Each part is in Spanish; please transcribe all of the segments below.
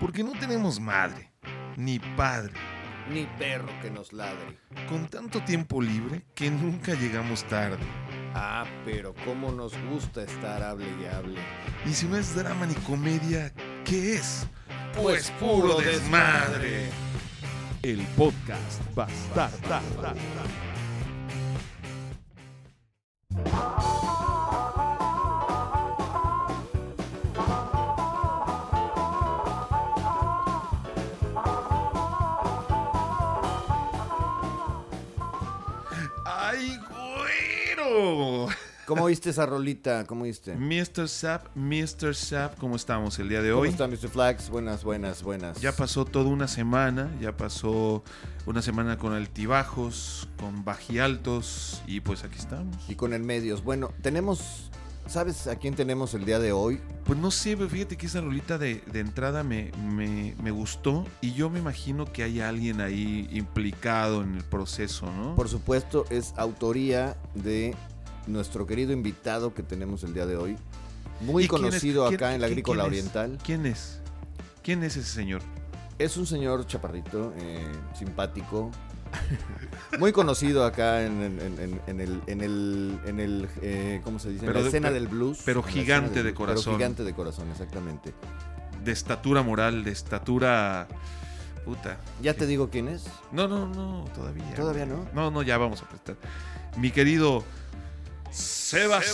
Porque no tenemos madre, ni padre, Ni perro que nos ladre. con tanto tiempo libre que nunca llegamos tarde. Ah, pero cómo nos gusta estar hable y hable. Y si no es drama ni comedia, ¿qué es? Pues puro desmadre. El podcast Bastarda. ¿Cómo viste esa rolita? ¿Cómo viste? Mr. Sap, Mr. Sap, ¿cómo estamos el día de ¿Cómo hoy? está Mr. Flags? Buenas, buenas, buenas. Ya pasó toda una semana, ya pasó una semana con altibajos, con bajialtos y pues aquí estamos. Y con el medios. Bueno, tenemos... ¿Sabes a quién tenemos el día de hoy? Pues no sé, pero fíjate que esa rolita de, de entrada me, me- me gustó y yo me imagino que hay alguien ahí implicado en el proceso, ¿no? Por supuesto, es autoría de nuestro querido invitado que tenemos el día de hoy. Muy conocido ¿Quién- acá en la Agrícola quién? Oriental. ¿Quién es? ¿Quién es ese señor? Es un señor chaparrito, eh, simpático. Muy conocido acá en, en- en- en el, en el, en el eh, ¿cómo se dice? En Pero la de- escena pero- del blues. pero En la gigante del de corazón. Pero gigante de corazón, exactamente. De estatura moral, de estatura... Puta. ¿Ya te digo quién es? No, no, no, todavía. ¿Todavía no? No, no, ya vamos a prestar. Mi querido Sebas.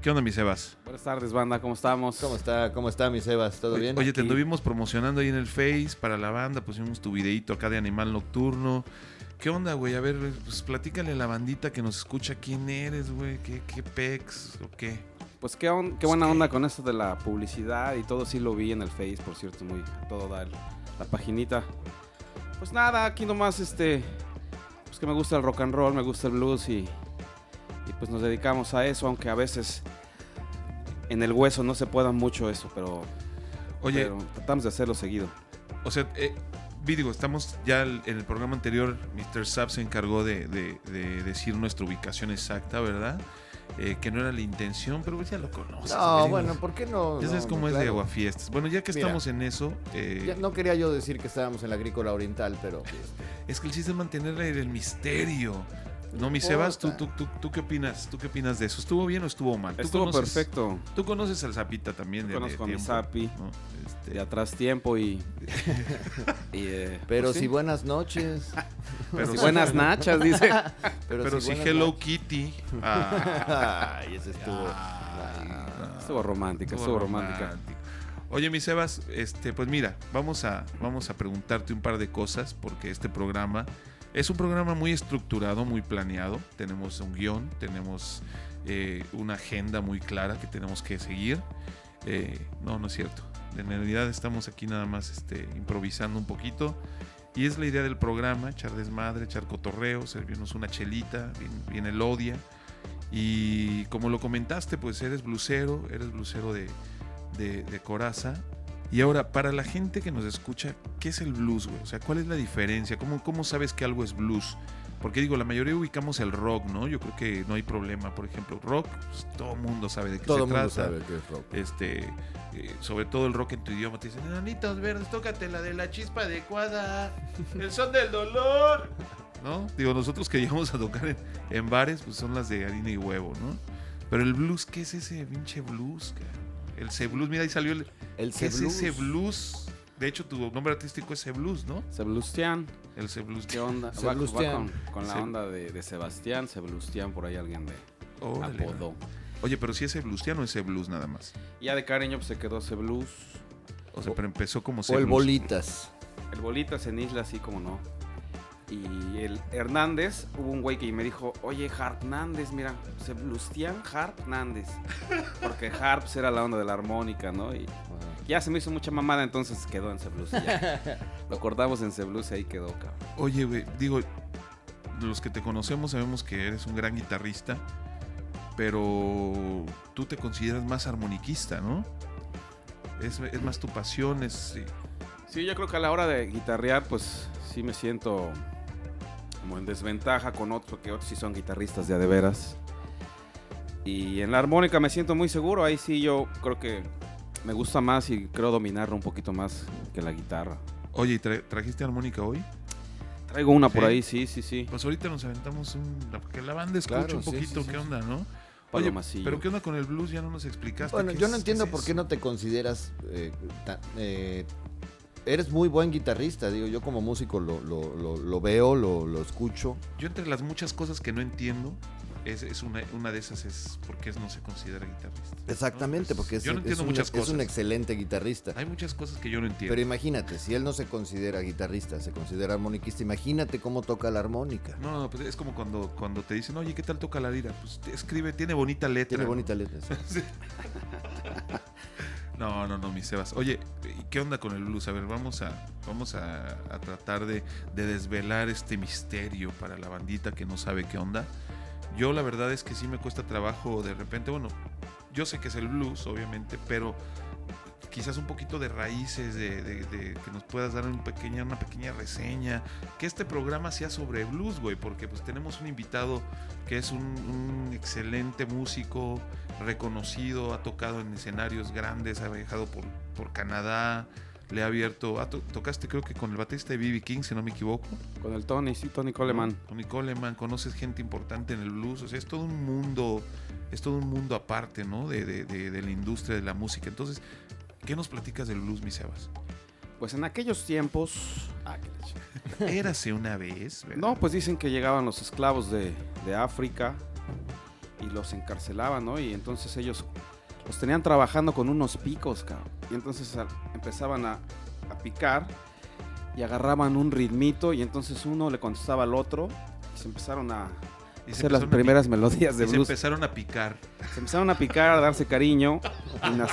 ¿Qué onda, mi Sebas? Buenas tardes, banda, ¿cómo estamos? ¿Cómo está, cómo está mi Sebas? ¿Todo Oye, bien? Oye, te anduvimos promocionando ahí en el Face para la banda, pusimos tu videito acá de Animal Nocturno. ¿Qué onda, güey? A ver, pues platícale a la bandita que nos escucha quién eres, güey, qué, qué pex o qué. Pues qué, on- qué buena onda con esto de la publicidad y todo, sí lo vi en el Face, por cierto, muy a todo da el- la paginita. Pues nada, aquí nomás este, que me gusta el rock and roll, me gusta el blues y, y pues nos dedicamos a eso, aunque a veces en el hueso no se pueda mucho eso, pero, Oye, pero tratamos de hacerlo seguido. o sea, eh, digo, estamos ya en el programa anterior, Mr. Sap se encargó de, de- de decir nuestra ubicación exacta, ¿verdad? Eh, que no era la intención, pero ya lo conoces. No, bueno, ¿por qué no? Ya sabes no, cómo no, es de claro. aguafiestas. Bueno, ya que Mira. estamos en eso, eh, Ya no quería yo decir que estábamos en la Agrícola Oriental, pero... es que el chiste es mantener el misterio. No, No mi Sebas, ¿tú, tú, tú, tú qué opinas? ¿Tú qué opinas de eso? ¿Estuvo bien o estuvo mal? ¿Tú Estuvo conoces- perfecto. Tú conoces al Zapita también de, de Conozco a mi Zapi. ¿no? Este, De atrás tiempo y... y, eh, Pero pues si sí. buenas noches. pero sí- buenas nachas, dice. pero si si Hello noches. Kitty. ah, Ay, ese estuvo... ah, Estuvo romántica, estuvo romántica. romántico. Oye, mi Sebas, este, pues mira, vamos a, vamos a preguntarte un par de cosas porque este programa es un programa muy estructurado, muy planeado. Tenemos un guion, tenemos eh, una agenda muy clara que tenemos que seguir. Eh, no, no es cierto. En realidad estamos aquí nada más este, improvisando un poquito. Y es la idea del programa, echar desmadre, echar cotorreo, servirnos una chelita, bien elodia. Y como lo comentaste, pues eres blusero, eres blusero de, de, de coraza. Y ahora, para la gente que nos escucha, ¿qué es el blues, güey? O sea, ¿cuál es la diferencia? ¿Cómo, ¿Cómo sabes que algo es blues? Porque digo, la mayoría ubicamos el rock, ¿no? Yo creo que no hay problema. Por ejemplo, rock, pues, todo el mundo sabe de qué Todo se el mundo trata. sabe que es rock. Este, eh, sobre todo el rock en tu idioma, te dicen, enanitos verdes, tócate la de la chispa adecuada, el son del dolor. ¿No? Digo, nosotros que llegamos a tocar en, en bares, pues son las de harina y huevo, ¿no? Pero el blues, ¿qué es ese pinche blues? cara? El C blues, mira, ahí salió el. El ¿Qué es C-Blues. ese blues? De hecho, tu nombre artístico es C blues, ¿no? Sebastián, El blues. ¿qué onda? Va, con, con la onda de, de Sebastián, Sebastián, por ahí alguien de Órale. apodo. Oye, pero si es ya no es C blues nada más. Ya de cariño pues, se quedó Blues. O sea, pero empezó como C O el. Bolitas. El Bolitas en Isla, así como no. Y el Hernández, hubo un güey que me dijo, oye, Hartnández, mira, Sebastián Hartnández. Porque Harps era la onda de la armónica, ¿no? Y ya se me hizo mucha mamada, entonces quedó en Blues. Lo cortamos en Blues y ahí quedó, cabrón. Oye, güey, digo, los que te conocemos sabemos que eres un gran guitarrista, pero tú te consideras más armoniquista, ¿no? Es, es más tu pasión, es... sí. Sí, yo creo que a la hora de guitarrear, pues sí me siento como en desventaja con otros, porque otros sí son guitarristas de a de veras. Y en la armónica me siento muy seguro. Ahí sí yo creo que me gusta más y creo dominarlo un poquito más que la guitarra. Oye, ¿y tra- ¿trajiste armónica hoy? Traigo una por ahí, sí, sí, sí. Pues ahorita nos aventamos un... Que la banda escuche Claro, un poquito sí, qué sí. onda, ¿no? Oye, pero ¿qué onda con el blues? Ya no nos explicaste. Bueno, ¿qué yo es- no entiendo es por qué no te consideras. eh, ta- eh, eres muy buen guitarrista, digo, yo como músico lo, lo- lo- lo veo, lo, lo escucho. Yo entre las muchas cosas que no entiendo, es, es una, una de esas es por qué no se considera guitarrista. Exactamente, porque es, yo no es entiendo un, muchas es cosas. un excelente guitarrista. Hay muchas cosas que yo no entiendo. Pero imagínate, si él no se considera guitarrista, se considera armoniquista, imagínate cómo toca la armónica. No, no, pues es como cuando, cuando te dicen, oye, ¿qué tal toca la lira? Pues escribe, tiene bonita letra. Tiene bonita letra. No, no, no, mi Sebas. Oye, ¿y ¿qué onda con el blues? A ver, vamos a, vamos a, a tratar de, de desvelar este misterio para la bandita que no sabe qué onda. Yo la verdad es que sí me cuesta trabajo de repente, bueno, yo sé que es el blues, obviamente, pero quizás un poquito de raíces, de, de- de que nos puedas dar un pequeña, una pequeña reseña, que este programa sea sobre blues, güey, porque pues tenemos un invitado que es un, un excelente músico, reconocido, ha tocado en escenarios grandes, ha viajado por, por Canadá, le ha abierto, ah, to- tocaste creo que con el baterista de B.B. King, si no me equivoco. Con el Tony, sí, Tony Coleman. Tony Coleman, conoces gente importante en el blues, o sea, es todo un mundo, es todo un mundo aparte, ¿no? De, de- de- de la industria de la música. Entonces, ¿qué nos platicas del blues, mi Sebas? Pues en aquellos tiempos. Ah, chingada. Érase una vez, ¿verdad? No, pues dicen que llegaban los esclavos de, de África y los encarcelaban, ¿no? Y entonces ellos los tenían trabajando con unos picos, cabrón. Y entonces a- empezaban a, a picar y agarraban un ritmito y entonces uno le contestaba al otro y se empezaron a Y se las empezaron a primeras melodías de y se blues. empezaron a picar. Se empezaron a picar, a darse cariño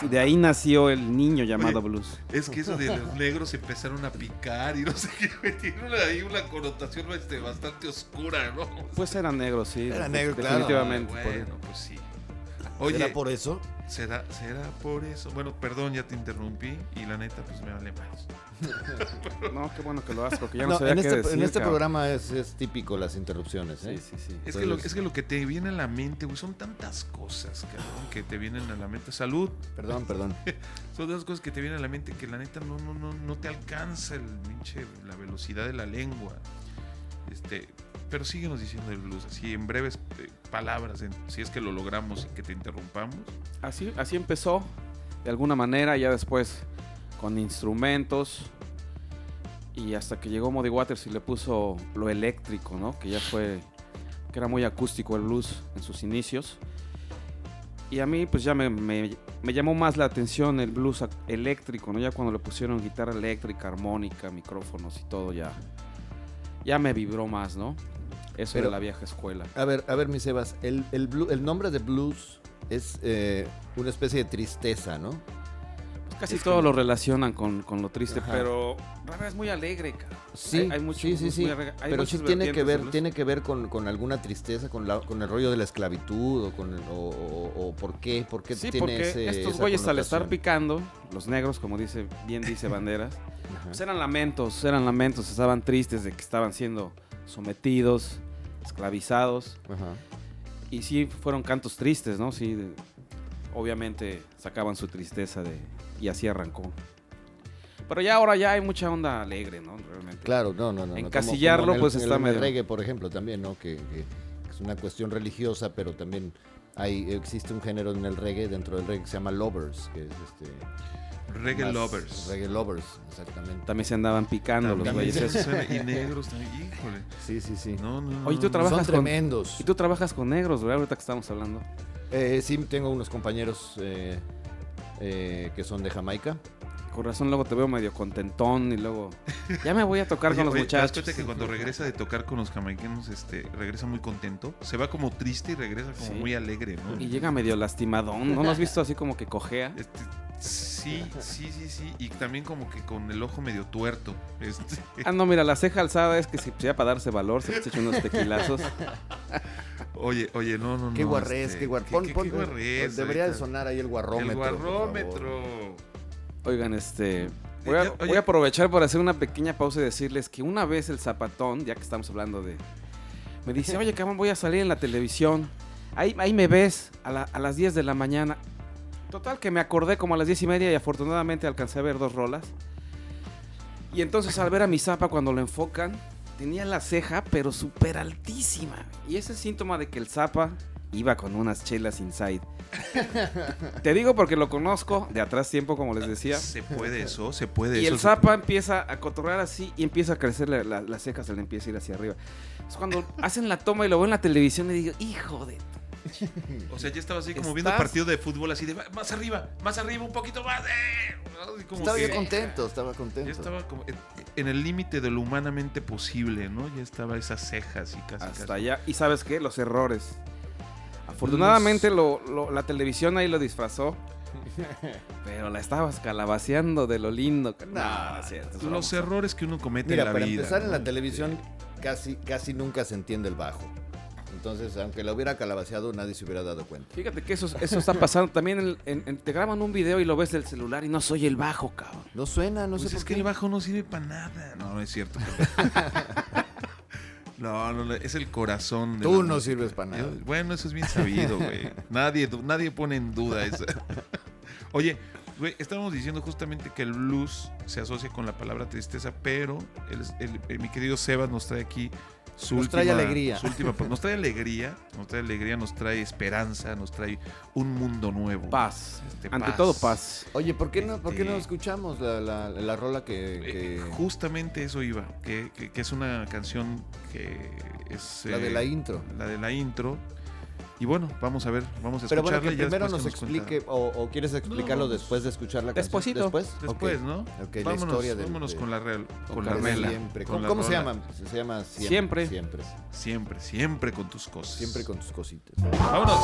y de ahí nació el niño llamado Oye, blues. Es que eso de los negros empezaron a picar y no sé qué, tiene una- ahí una connotación este, bastante oscura, ¿no? Pues eran negros, sí. Era de- negro, claro. Definitivamente. Ah, bueno, pues sí. Oye, ¿Será por eso? ¿será, ¿será por eso? Bueno, perdón, ya te interrumpí y la neta, pues me vale más. No, qué bueno que lo haces porque ya no, No, sabía en qué este, decir, en este cabrón. programa es, es típico las interrupciones. ¿eh? Sí, sí, sí. Es que, lo, es que lo que te viene a la mente, güey, son tantas cosas, cabrón, que te vienen a la mente. Salud, Perdón, perdón. son tantas cosas que te vienen a la mente que la neta no, no, no, no te alcanza el pinche, la velocidad de la lengua. Este, pero síguenos diciendo el blues, así en breves eh, palabras, si es que lo logramos y que te interrumpamos. Así, así empezó, de alguna manera, ya después con instrumentos y hasta que llegó Muddy Waters y le puso lo eléctrico, ¿no? Que ya fue, que era muy acústico el blues en sus inicios. Y a mí pues ya me, me- me llamó más la atención el blues eléctrico, ¿no? Ya cuando le pusieron guitarra eléctrica, armónica, micrófonos y todo ya, ya me vibró más, ¿no? Eso Pero- de la vieja escuela. A ver, a ver, mi Sebas, el, el, el nombre de blues es eh, una especie de tristeza, ¿no? Casi Es todo como- lo relacionan con, con lo triste, Ajá. pero Rara es muy alegre, cara. Sí, Hay- hay mucho- sí, sí, sí. muy Pero sí tiene que ver, tiene que ver con, con alguna tristeza, con, la, con el rollo de la esclavitud o con el- o, o- o por qué, por qué Sí, tiene porque ese, estos esa güeyes al estar picando, los negros, como dice, bien dice Banderas, pues eran lamentos, eran lamentos, estaban tristes de que estaban siendo sometidos, esclavizados, Ajá. y sí fueron cantos tristes, ¿no? Sí, de- obviamente sacaban su tristeza de y así arrancó. Pero ya ahora ya hay mucha onda alegre, ¿no? Realmente. Claro, no, no, no. no, como- Encasillarlo, como en el- pues, en está el medio- reggae, por ejemplo, también, ¿no? Que, que es una cuestión religiosa, pero también hay existe un género en el reggae, dentro del reggae que se llama lovers, que es este... Reggae más- lovers. Reggae lovers, exactamente. También se andaban picando los También güeyes. se suena- y negros también, híjole. Sí, sí, sí. No, no, no, Oye, tú trabajas Son con- tremendos. Y tú trabajas con negros, ¿verdad? Ahorita que estamos hablando. Eh, sí, tengo unos compañeros eh, eh, que son de Jamaica. Con razón luego te veo medio contentón y luego ya me voy a tocar Oye, con los oye, ¿te das muchachos. cuenta que cuando regresa de tocar con los jamaicanos, este, regresa muy contento? Se va como triste y regresa como Sí. muy alegre, ¿no? Y llega medio lastimadón, ¿no lo has visto así como que cojea? Este, sí, sí, sí, sí. Y también como que con el ojo medio tuerto. Este, Ah, no, mira, la ceja alzada es que si ya para darse valor se echa unos tequilazos. oye, oye, no, no, Qué no. guarrés, este, qué guar... qué- pon- qué- pon- qué guarrés, Debería de sonar ahí el guarrómetro. El por favor. guarrómetro. Oigan, este. Voy a, voy aprovechar por hacer una pequeña pausa y decirles que una vez el zapatón, ya que estamos hablando de. Me dice, oye, cabrón, voy a salir en la televisión. Ahí, ahí me ves a, la- a las 10 de la mañana. Total que me acordé como a las 10 y media y afortunadamente alcancé a ver dos rolas. Y entonces al ver a mi zapa cuando lo enfocan, tenía la ceja pero súper altísima. Y ese es síntoma de que el zapa iba con unas chelas inside. Te digo porque lo conozco de atrás tiempo, como les decía. Se puede eso, se puede Y eso. el se zapa empieza a cotorrear así y empieza a crecer la, la, la ceja, se le empieza a ir hacia arriba. Es cuando hacen la toma y lo veo en la televisión y digo, hijo de... O sea, ya estaba así como viendo Estás- partido de fútbol, así de "Va- más arriba, más arriba, un poquito más. eh". Y como Estaba que contento, estaba contento. ya estaba como en, en el límite de lo humanamente posible, ¿no? Ya estaba esas cejas y casi. Hasta casi. allá. Y sabes qué, los errores. Afortunadamente lo- lo- la televisión ahí lo disfrazó. Pero la estabas calabaceando de lo lindo. No, Nah, es cierto, Los errores que uno comete Mira, en la para vida. empezar en ¿no? la televisión casi, casi nunca se entiende el bajo. Entonces, aunque lo hubiera calabaceado, nadie se hubiera dado cuenta. Fíjate que eso, eso está pasando también. en- en- en- te graban un video y lo ves del celular y no soy el bajo, cabrón. No suena, no Pues sé es por que el bajo no sirve para nada. No, no es cierto. No, no, es el corazón. de Tú no música. sirves para nada. Bueno, eso es bien sabido, güey. Nadie, nadie pone en duda eso. Oye, güey, estábamos diciendo justamente que el blues se asocia con la palabra tristeza, pero el, el- el- mi querido Sebas nos trae aquí su Nos trae última- alegría. su última- nos trae alegría, nos trae alegría, nos trae esperanza, nos trae un mundo nuevo. Paz. Este, Ante paz. todo, paz. Oye, ¿por qué no, por qué no Este- escuchamos la, la, la rola que... Eh, que- justamente eso iba, que, que- que es una canción que es... la de eh, la intro? La de la intro. Y bueno, vamos a ver, vamos a Pero bueno, escucharla que y ya primero después nos que explique, o, o quieres explicarlo No, después de escuchar la canción. Despuésito. Después, Después, Ok. ¿no? Ok, la vámonos historia del- vámonos de- con la real, con la. Siempre. con ¿Cómo, la cómo se llama? Se llama Siempre. Siempre. Siempre, siempre con tus cosas. Siempre con tus cositas. Vámonos.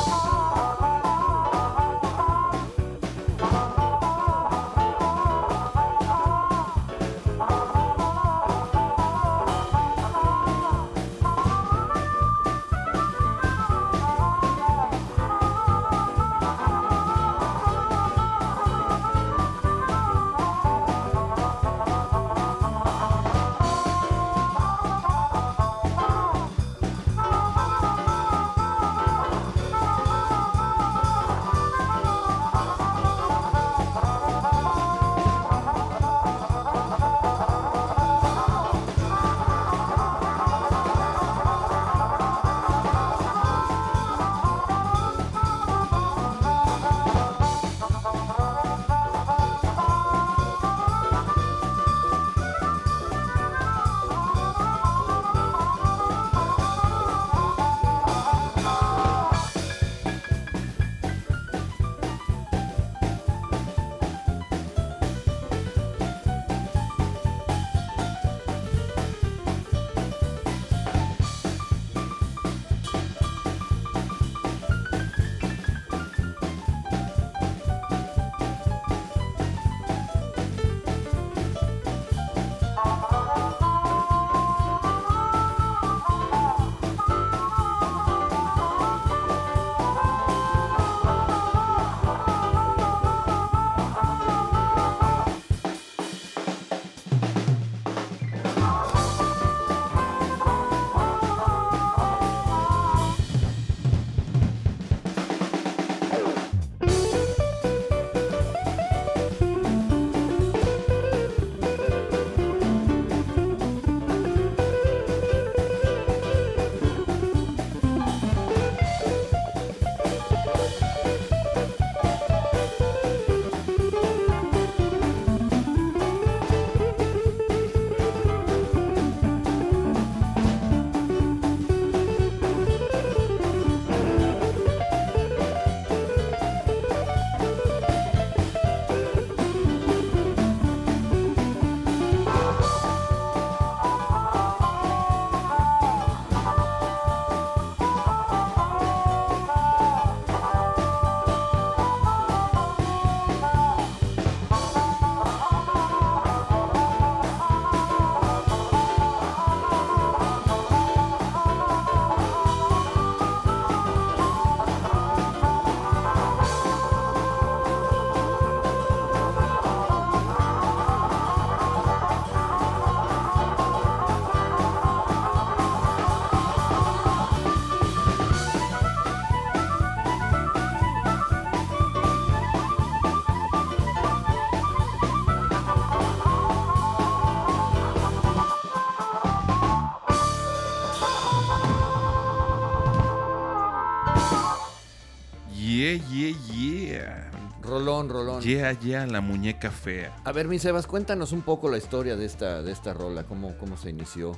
Rolón, rolón. Yeah, yeah, la muñeca fea. A ver, mi Sebas, cuéntanos un poco la historia de esta, de esta rola, cómo, cómo se inició.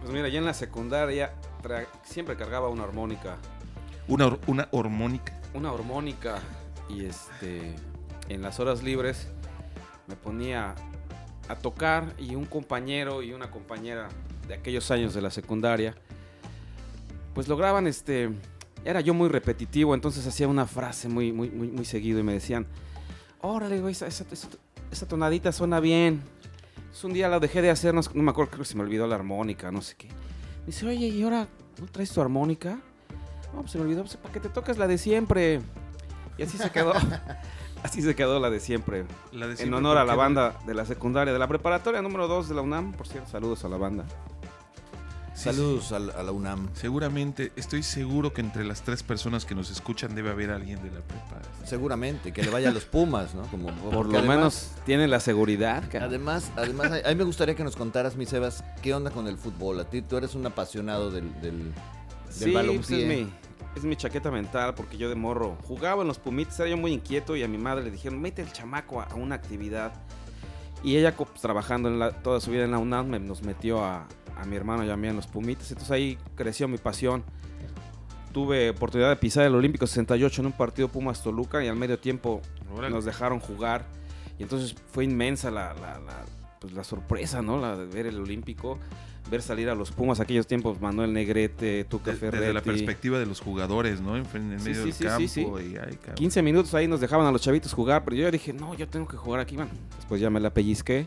Pues mira, ya en la secundaria tra- siempre cargaba una armónica. Una, una hormónica. Una armónica. Y este. En las horas libres me ponía a tocar y un compañero y una compañera de aquellos años de la secundaria. Pues lograban este. Era yo muy repetitivo, entonces hacía una frase muy, muy, muy, muy seguido y me decían: Órale, güey, esa, esa- esa- esa tonadita suena bien. Entonces, un día la dejé de hacer, no, no me acuerdo, creo que se me olvidó la armónica, no sé qué. Me dice, oye, ¿y ahora no traes tu armónica? No, pues se me olvidó, pues, para que te toques la de siempre. Y así se quedó. así se quedó la de siempre. La de En siempre, honor a ¿por la banda de la secundaria, de la preparatoria número 2 de la UNAM. Por cierto, saludos a la banda. Sí, Saludos a la- a la UNAM. Seguramente, estoy seguro que entre las tres personas que nos escuchan debe haber alguien de la prepa. Seguramente, que le vaya a los Pumas, ¿no? Como, Por lo además- menos tienen la seguridad. cara. Además, además, a mí me gustaría que nos contaras, mi Sebas, qué onda con el fútbol. A ti, tú eres un apasionado del, del, del Sí, pues balompié. es mi, es mi chaqueta mental porque yo de morro jugaba en los Pumitas, era yo muy inquieto y a mi madre le dijeron, mete el chamaco a, a una actividad. Y ella, pues, trabajando en la- toda su vida en la UNAM, me- nos metió a, a mi hermano y a mí en los Pumitas. Entonces ahí creció mi pasión. Tuve oportunidad de pisar el Olímpico 68 en un partido Pumas Toluca y al medio tiempo Órale. nos dejaron jugar. Y entonces fue inmensa la, la- la, pues, la sorpresa, ¿no? La de ver el Olímpico, ver salir a los Pumas aquellos tiempos, Manuel Negrete, Tuca De- Ferretti. desde la perspectiva de los jugadores, ¿no? En, en Sí, medio sí, del sí, campo. sí, sí. y, ay, cabrón. 15 minutos ahí nos dejaban a los chavitos jugar, pero yo dije, no, yo tengo que jugar aquí, man. Después ya me la pellizqué,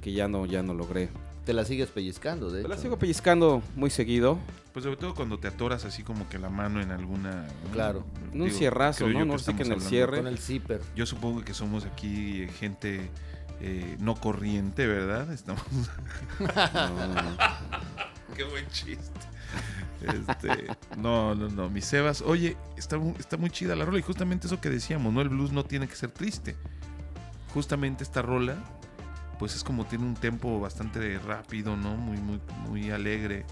que ya no, ya no logré. Te la sigues pellizcando, de Pero la hecho. sigo pellizcando muy seguido. Pues sobre todo cuando te atoras así como que la mano en alguna... Claro. En un cierrazo, ¿no? No sé que en el cierre. Con el zipper. Yo supongo que somos aquí eh, gente eh, no corriente, ¿verdad? Estamos... No, no, no. Qué buen chiste. Este, no, no, no, mi Sebas. Oye, está muy chida la rola y justamente eso que decíamos, ¿no? El blues no tiene que ser triste. Justamente esta rola, pues es como tiene un tempo bastante rápido, ¿no? Muy, muy, muy alegre.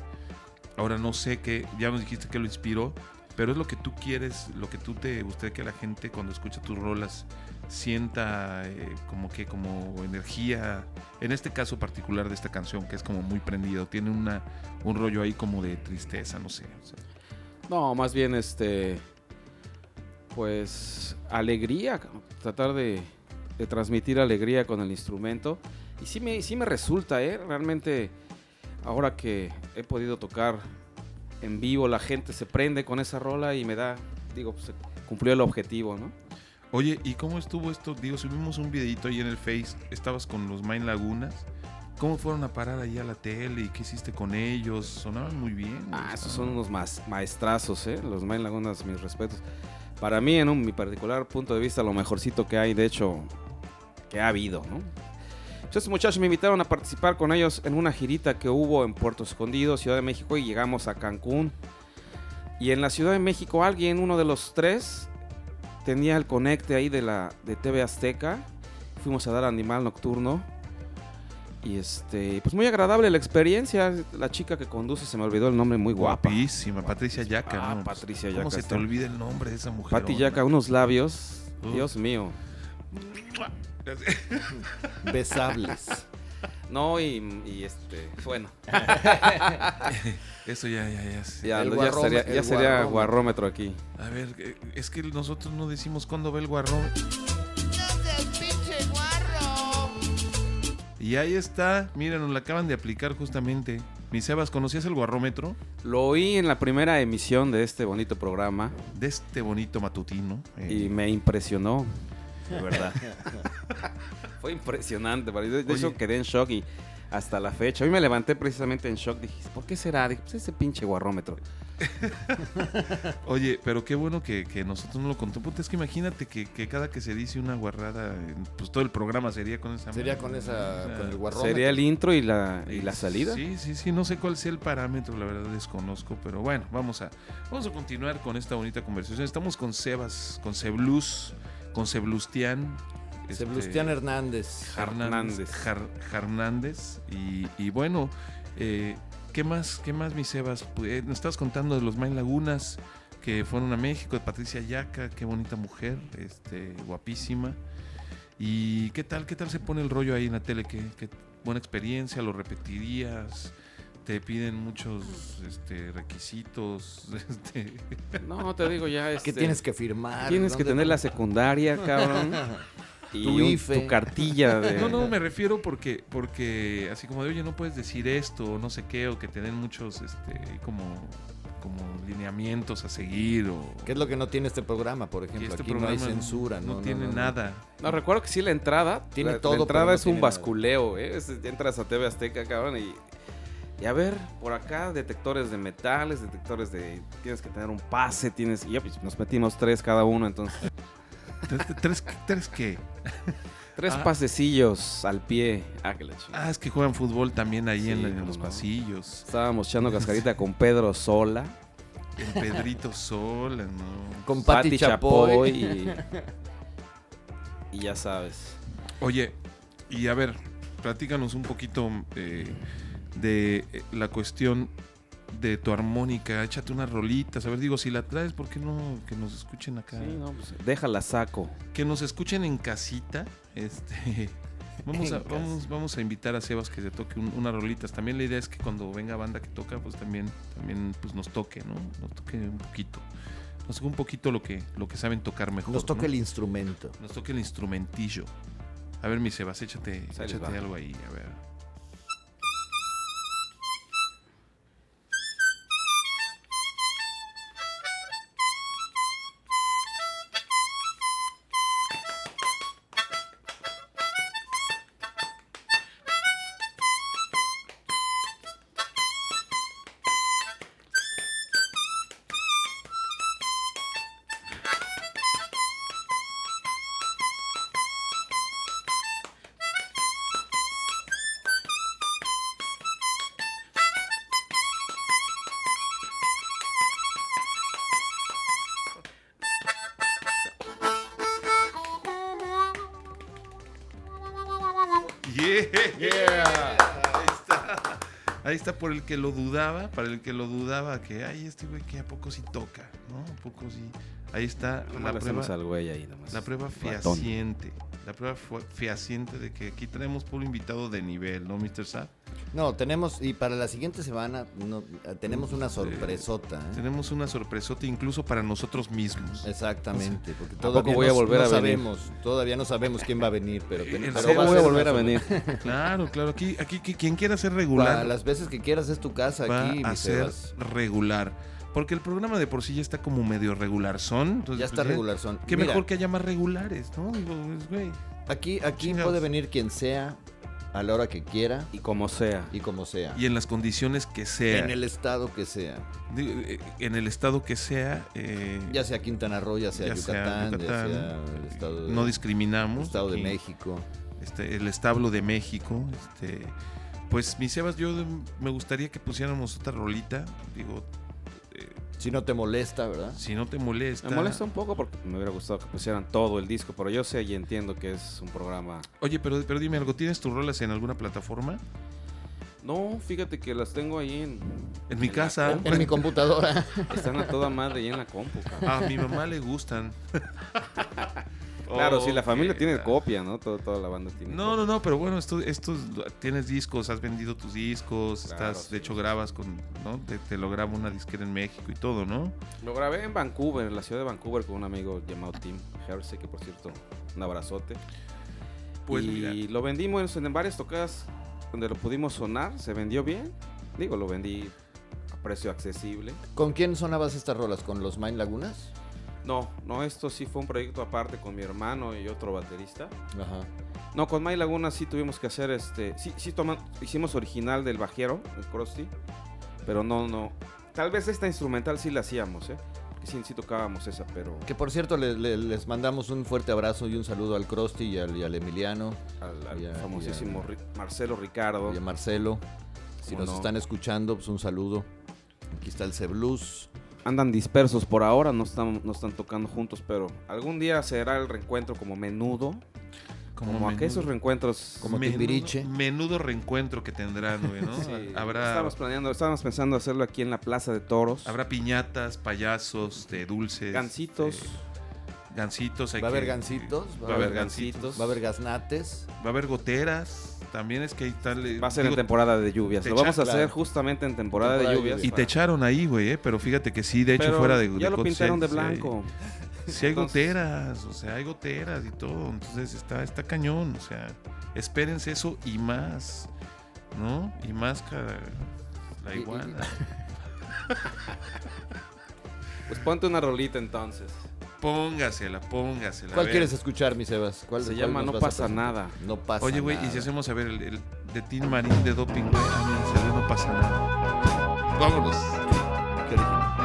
Ahora no sé qué, ya nos dijiste que lo inspiró, pero es lo que tú quieres, lo que tú te gustaría que la gente cuando escucha tus rolas sienta eh, como que como energía, en este caso particular de esta canción que es como muy prendido, tiene una un rollo ahí como de tristeza, no sé. No, más bien este. Pues alegría, tratar de, de transmitir alegría con el instrumento. Y sí me, sí me resulta, ¿eh? Realmente, ahora que he podido tocar en vivo, la gente se prende con esa rola y me da, digo, pues, se cumplió el objetivo, ¿no? Oye, ¿y cómo estuvo esto? Digo, subimos un videito ahí en el Face, estabas con los Main Lagunas. ¿Cómo fueron a parar ahí a la tele y qué hiciste con ellos? Sonaban muy bien. Ah, esos son unos maestrazos, ¿eh? Los Main Lagunas, mis respetos. Para mí, en un, mi particular punto de vista, lo mejorcito que hay, de hecho, que ha habido, ¿no? Estos muchachos me invitaron a participar con ellos en una girita que hubo en Puerto Escondido, Ciudad de México, y llegamos a Cancún. Y en la Ciudad de México, alguien, uno de los tres, tenía el conecte ahí de la de TV Azteca. Fuimos a dar Animal Nocturno. Y este, pues muy agradable la experiencia. La chica que conduce, se me olvidó el nombre, muy guapa. Guapísima, Patricia Yaca. Ah, ¿no? Pues, Patricia ¿Cómo Yaca se te olvida el nombre de esa mujer? Pati Yaca, unos labios. Dios mío. Besables. No, y, y este, bueno, Eso ya, ya, ya. sé. ya, El ya sería, ya sería guarrómetro. guarrómetro aquí. A ver, eh, es que nosotros no decimos cuándo va el guarrón. Y ahí está, miren, nos la acaban de aplicar justamente. Mi Sebas, ¿conocías el guarrómetro? Lo oí en la primera emisión de este bonito programa De este bonito matutino. eh, y me impresionó, de verdad. Fue impresionante, de, de eso quedé en shock y hasta la fecha. Hoy me levanté precisamente en shock, dije, ¿por qué será? Dije, pues ese pinche guarrómetro. Oye, pero qué bueno que, que nosotros no lo contó. Puta, es que imagínate que, que cada que se dice una guarrada, eh, pues todo el programa sería con esa Sería con esa, O sea, con el guarrómetro. ¿Sería el intro y la, y la salida? Sí, sí, sí, no sé cuál sea el parámetro, la verdad desconozco, pero bueno, vamos a, vamos a continuar con esta bonita conversación. Estamos con Sebas, con Seblus, con Seblustian. este, Hernández. Hernández, Hernández. Jar- Hernández. Y, y bueno, eh, ¿qué más, qué más, mi Sebas? Pues, eh, nos estabas contando de los Main Lagunas, que fueron a México, de Patricia Yaca, qué bonita mujer, este, guapísima. ¿Y qué tal, qué tal se pone el rollo ahí en la tele? ¿Qué, qué buena experiencia? ¿Lo repetirías? ¿Te piden muchos este, requisitos? Este, No, te digo ya. ¿Qué este, tienes que firmar? Tienes que ¿Dónde- tener la secundaria, cabrón. Y Tu un- IFE. tu cartilla de. No, no, me refiero porque, porque así como de, oye, no puedes decir esto, o no sé qué, o que te den muchos, este, como, como lineamientos a seguir, o... ¿Qué es lo que no tiene este programa, por ejemplo? este Aquí no hay censura, ¿no? No, tiene no. nada. No, recuerdo que sí la entrada. Tiene la, todo, La entrada no es un basculeo, ¿eh? Es- entras a TV Azteca, cabrón, y. Y a ver, por acá, detectores de metales, detectores de. Tienes que tener un pase, tienes. Y ya, pues nos metimos tres cada uno, entonces. ¿Tres, tres, tres qué? Tres Ah. pasecillos al pie. Ah. Ah, es que juegan fútbol también ahí en, Sí, en cómo los no. pasillos. Estábamos echando cascarita con Pedro Sola, El Pedrito Sola, ¿no? Con Pati Pati Chapoy. Y ya sabes. Oye, y a ver, platícanos un poquito eh, de eh, la cuestión de tu armónica. Échate unas rolitas. A ver, digo, si la traes, ¿por qué no que nos escuchen acá? Sí, no, pues déjala saco. Que nos escuchen en casita. Este. Vamos a, En vamos, vamos a invitar a Sebas que se toque un- unas rolitas. También la idea es que cuando venga banda que toca, pues también, también pues nos toque, ¿no? Nos toque un poquito. Nos toque un poquito lo que, lo que saben tocar mejor. Nos ¿no? el instrumento. Nos toca el instrumentillo. A ver, mi Sebas, échate, échate algo ahí, a ver. Por el que lo dudaba, para el que lo dudaba que, ay, este güey que a poco sí toca, ¿no? A poco sí. Ahí está la prueba, al güey ahí nomás. la prueba Ratón. fehaciente. La prueba fehaciente de que aquí tenemos puro invitado de nivel, ¿no, Mr. Sapp? No, tenemos, y para la siguiente semana no, tenemos una sorpresota. ¿eh? Tenemos una sorpresota incluso para nosotros mismos. Exactamente, porque poco todavía voy a no- volver no a venir? sabemos, todavía no sabemos quién va a venir, pero, En pero va voy a volver a venir. Claro, claro. Aquí, aquí quien quiera ser Para regular las veces que quieras es tu casa va aquí, a ser Sebas. regular. Porque el programa de por sí ya está como medio regular son. Entonces, Ya está pues, regular son. Qué Mira, mejor que haya más regulares, ¿no? Digo, pues, güey. Aquí, aquí Chingados. puede venir quien sea, a la hora que quiera Y como sea. y como sea. Y en las condiciones que sea. En el estado que sea. Eh, en el estado que sea. eh, Ya sea Quintana Roo, ya sea Ya sea Yucatán, ya sea el estado de, no discriminamos. el estado de México. este, el establo de México. Este, pues, mi Sebas, yo me gustaría que pusiéramos otra rolita. Digo, Si no te molesta, ¿verdad? si no te molesta. Me molesta un poco porque me hubiera gustado que pusieran todo el disco, pero yo sé y entiendo que es un programa. Oye, pero, pero dime algo, ¿tienes tus rolas en alguna plataforma? No, fíjate que las tengo ahí en. En mi casa. En mi computadora. Están a toda madre ahí en la compu, cabrón. A mi mamá le gustan. Claro, sí, la familia tiene copia, ¿no? Todo- toda la banda tiene. No, no, no, pero bueno, esto, esto tienes discos, has vendido tus discos, Claro, estás, sí. de hecho grabas con, ¿no? Te, te lo graba una disquera en México y todo, ¿no? Lo grabé en Vancouver, en la ciudad de Vancouver, con un amigo llamado Tim Hersey, que por cierto, un abrazote. Pues y mira. lo vendimos en varias tocadas donde lo pudimos sonar, se vendió bien. Digo, lo vendí a precio accesible. ¿Con quién sonabas estas rolas? ¿Con los Mind Lagunas? No, no, esto sí fue un proyecto aparte con mi hermano y otro baterista. Ajá. No, con May Laguna sí tuvimos que hacer este. Sí, sí toma- hicimos original del bajero, el Krusty. Pero no, no. Tal vez esta instrumental sí la hacíamos, ¿eh? Porque sí, sí tocábamos esa, pero. Que por cierto, le- le- les mandamos un fuerte abrazo y un saludo al Krusty y al, y al Emiliano Al, al Ya, famosísimo ya. Ri- Marcelo Ricardo. y a Marcelo. Si ¿Cómo nos no? están escuchando, pues un saludo. Aquí está el C Blues. Andan dispersos por ahora, no están, no están tocando juntos, pero algún día será el reencuentro como menudo. Como, Como a que esos menudo. reencuentros. Como menudo, Timbiriche. menudo reencuentro que tendrán, güey, ¿no? Sí, Habrá, Estábamos planeando, estábamos pensando hacerlo aquí en la Plaza de Toros. habrá piñatas, payasos, de dulces. Gancitos. eh, gancitos. hay Va a haber que- gancitos, Va a haber gancitos. Va a haber gaznates. Va a haber goteras. También es que hay tal. Va a ser en temporada de lluvias. Lo vamos a hacer justamente en temporada, Temporada de lluvias. Y te echaron ahí, güey, ¿eh? pero fíjate que sí, de hecho, Pero fuera de. Ya de lo pintaron de blanco. Sí hay Entonces- goteras, o sea, hay goteras y todo. Entonces está, está cañón, o sea, espérense eso y más, ¿no? Y más que la Y- y- iguana. Pues ponte una rolita entonces. Póngasela, póngasela. ¿Cuál quieres escuchar, mi Sebas? ¿Cuál, Se cuál llama No pasa nada. No pasa Oye, güey, y si hacemos a ver el, el de Tin Marín de Doping, güey, no pasa nada. Vámonos. Qué original.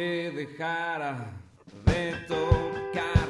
Que dejara de tocar.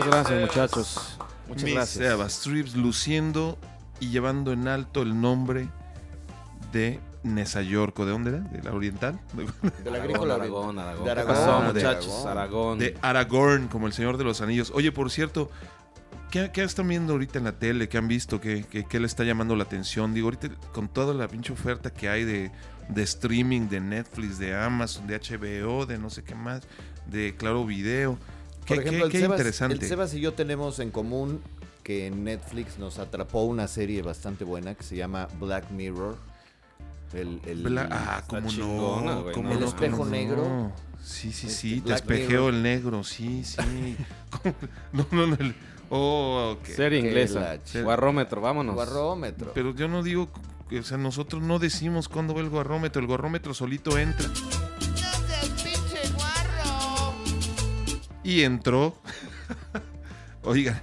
Muchas gracias, muchachos. Muchas gracias. Sebas Trips luciendo y llevando en alto el nombre de Nesayorco. ¿De dónde era? ¿De la Oriental? De la agrícola. Aragón, Aragón. De ¿Qué Aragón, pasó, de muchachos? Aragón. Aragón. De Aragorn, como el Señor de los Anillos. Oye, por cierto, ¿qué, qué están viendo ahorita en la tele? ¿Qué han visto? ¿Qué, qué, qué le está llamando la atención? Digo, ahorita con toda la pinche oferta que hay de, de streaming, de Netflix, de Amazon, de HBO, de no sé qué más, de Claro Video. Qué, Por ejemplo, qué- el, Sebas, interesante. el Sebas y yo tenemos en común que en Netflix nos atrapó una serie bastante buena que se llama Black Mirror. El, el- Bla- ah, chingona, no, ¿no? El no, espejo cómo no. negro. Sí, sí, Este, sí, te Black espejeo Mirror. el negro, sí, sí. No, no, no. el- Oh, ok. Serie inglesa. Guarrómetro, vámonos. Guarrómetro. Pero yo no digo, o sea, nosotros no decimos cuándo va el guarrómetro, el guarrómetro solito entra. Y entró. Oiga,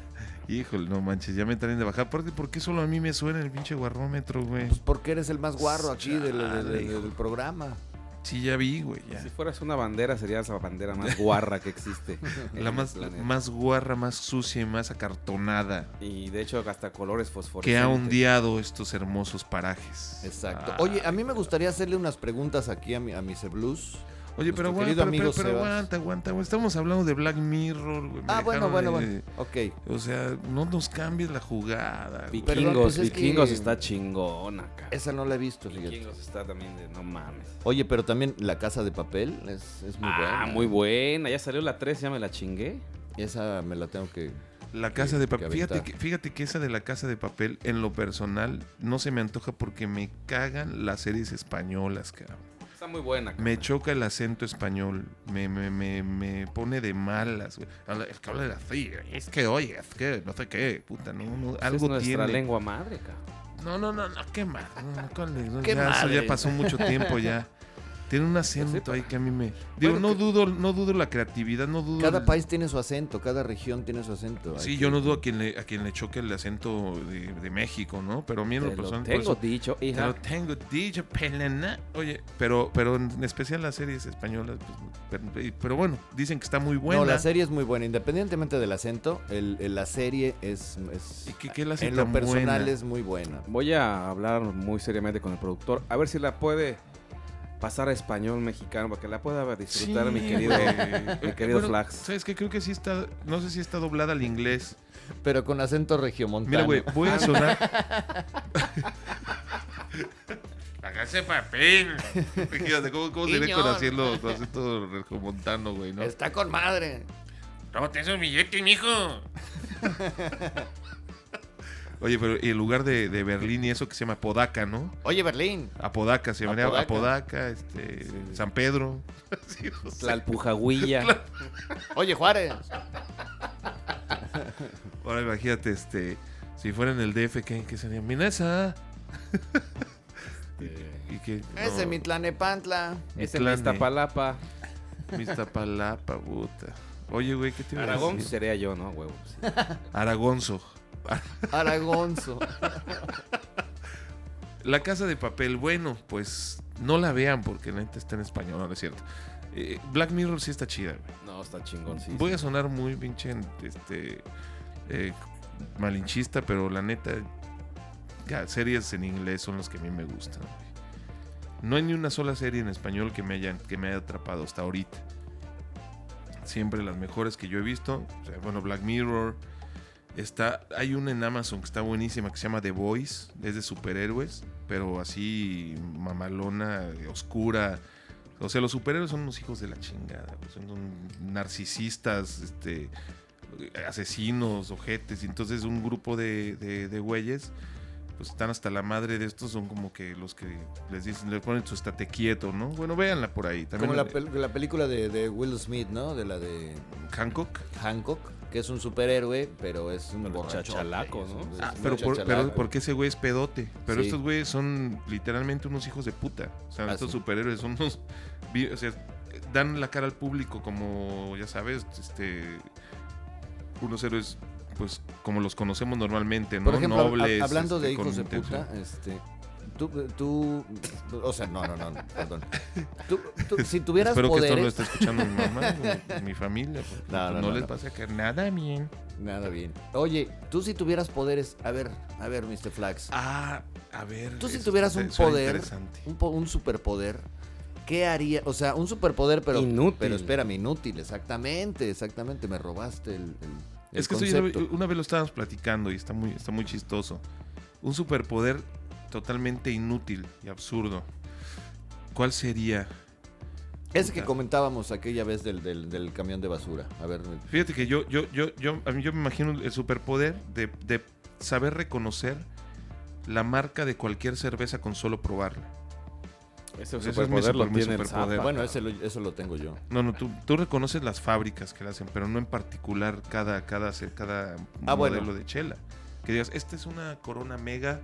híjole, no manches, ya me traen de bajar. Aparte, ¿por qué solo a mí me suena el pinche guarrómetro, güey? Pues porque eres el más guarro aquí del, del- Chale, del- hijo. del programa. Sí, ya vi, güey, ya. Si fueras una bandera, serías la bandera más guarra que existe. La más, más guarra, más sucia y más acartonada Y de hecho, hasta colores fosforescentes. que ha ondeado estos hermosos parajes. Exacto. Ah. Oye, a mí me gustaría hacerle unas preguntas aquí a mi, a Mr. Blues. Oye, pero, aguanta, pero, amigo pero, pero Sebas. aguanta, aguanta, güey. Estamos hablando de Black Mirror, güey. Ah, bueno, bueno, de- bueno. Ok. O sea, no nos cambies la jugada. Perdón, Vikingos, pues es que- Vikingos está chingona, acá. Esa no la he visto, fíjate. Vikingos está también de no mames. Oye, pero también La Casa de Papel es, es muy buena. ah, muy buena. Ya salió la 3, ya me la chingué. Esa me la tengo que... La casa que- de papel. Fíjate que, fíjate que esa de la casa de papel, en lo personal, no se me antoja porque me cagan las series españolas, cabrón. Está muy buena. Me carnal. choca el acento español. Me, me, me, me pone de malas, güey. Es que habla así. Es que, oye, es que no sé qué. Puta, no, no, algo es nuestra tiene. lengua madre, cabrón. No, no, no, no, qué mal. No, no, madre. ya pasó mucho tiempo ya. Tiene un acento ahí que a mí me. Digo, Bueno, no que- dudo, no dudo la creatividad, no dudo. Cada el- país tiene su acento, cada región tiene su acento. Hay Sí, que- yo no dudo a quien le, a quien le choque el acento de, de México, ¿no? Pero a mí en lo Te personal. tengo eso- dicho, te hija. lo tengo dicho, pelena. Oye, pero, pero en especial las series españolas. pues, pero, pero bueno, dicen que está muy buena. No, la serie es muy buena. Independientemente del acento, el, el- la serie es... es- ¿Y qué- qué la en lo personal buena? es muy buena. Voy a hablar muy seriamente con el productor. A ver si la puede pasar a español mexicano para que la pueda disfrutar Sí, mi querido, mi querido Bueno, Flax. ¿Sabes qué? Creo que sí está. No sé si está doblada al inglés. Pero con acento regiomontano. Mira, güey, voy a sonar. Hágase papel. Fíjate, ¿cómo, cómo sería con con acento regiomontano, güey, no? Está con madre. No, te un billete, mijo. Oye, pero y el lugar de, de Berlín y eso que se llama Podaca, ¿no? Oye, Berlín. Apodaca, se llamaría Apodaca. Apodaca, este, San Pedro. Sí, La alpujahuilla. Oye, Juárez. ahora imagínate, este, si fuera en el DF, ¿qué, qué sería? Minesa. y, y Ese no, mi tlanepantla. Ese Mitlane. Iztapalapa. Miztapalapa, puta. Oye, güey, ¿qué te iba a Aragón decir? sería yo, ¿no? Huevo. sí. Aragonzo. Aragonzo. La casa de papel, bueno, pues no la vean porque la neta está en español, no es cierto. Eh, Black Mirror sí está chida, güey. No, está chingón, sí. Voy a sonar muy pinche este eh, malinchista, pero la neta ya, series en inglés son las que a mí me gustan. güey. No hay ni una sola serie en español que me haya que me haya atrapado hasta ahorita. Siempre las mejores que yo he visto, o sea, bueno, Black Mirror está hay una en Amazon que está buenísima que se llama The Voice, es de superhéroes, pero así mamalona, oscura. O sea, los superhéroes son unos hijos de la chingada, son narcisistas, este, asesinos, ojetes. Y entonces un grupo de, de, de güeyes, pues están hasta la madre de estos, son como que los que les dicen, le ponen su estate quieto, ¿no? Bueno, véanla por ahí. También Como la, pel- la película de, de Will Smith, ¿no? De la de Hancock. Hancock, que es un superhéroe, pero es un borracho. chachalaco, ¿no? Ah, pero, por, pero porque ese güey es pedote. Pero Sí. estos güeyes son literalmente unos hijos de puta. O sea, Ah, estos sí. superhéroes son unos. O sea, dan la cara al público como, ya sabes, este. Unos héroes, pues, como los conocemos normalmente, ¿no? Por ejemplo, hab- Nobles. hablando de este, con hijos de puta, este, Tú, tú, o sea, no, no, no, no, perdón. Tú- tú- si tuvieras Espero que esto lo poderes, esté escuchando mi mamá, mi, mi familia. No, no, no, les no. va a sacar nada bien. nada bien. Oye, tú si tuvieras poderes, a ver, a ver, Mr. Flax, Ah, a ver. tú si tuvieras un poder, un, po- un superpoder, ¿qué haría? O sea, un superpoder, pero Inútil. Pero espérame, inútil, exactamente, exactamente, me robaste el, el- el Es que concepto. una vez lo estábamos platicando y está muy, está muy chistoso. Un superpoder totalmente inútil y absurdo. ¿Cuál sería? Ese que comentábamos aquella vez del, del, del camión de basura. A ver, Fíjate que yo, yo, yo, yo, a mí yo me imagino el superpoder de, de saber reconocer la marca de cualquier cerveza con solo probarla. Ese Ese es mi superpoder lo super- mi tiene el superpoder. Bueno, ese lo- eso lo tengo yo. No, no, tú, tú reconoces las fábricas que la hacen, pero no en particular cada, cada, cada Ah, bueno. modelo de chela. Que digas, esta es una Corona Mega,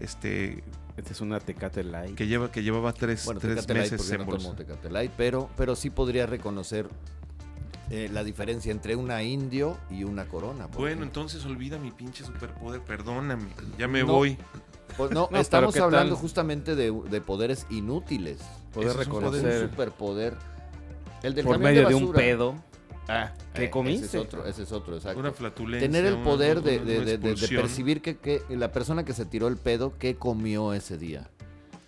este, Este es una Tecate Light. que lleva, que llevaba tres, Bueno, tres Tecate meses en no bolsa. tomo Tecate Light, pero, pero sí podría reconocer eh, la diferencia entre una indio y una corona. Bueno, ejemplo. entonces olvida mi pinche superpoder, perdóname, ya me No. voy. Pues no, estamos ¿qué hablando tal? justamente de, de poderes inútiles. Poder es un Un reconocer superpoder. El del por medio de, un pedo. Ah, ¿qué Eh, comiste? Ese es otro, ese es otro, exacto. Una flatulencia. Tener el una- poder de, una- de- una de- de- de expulsión. percibir que, que la persona que se tiró el pedo, qué comió ese día.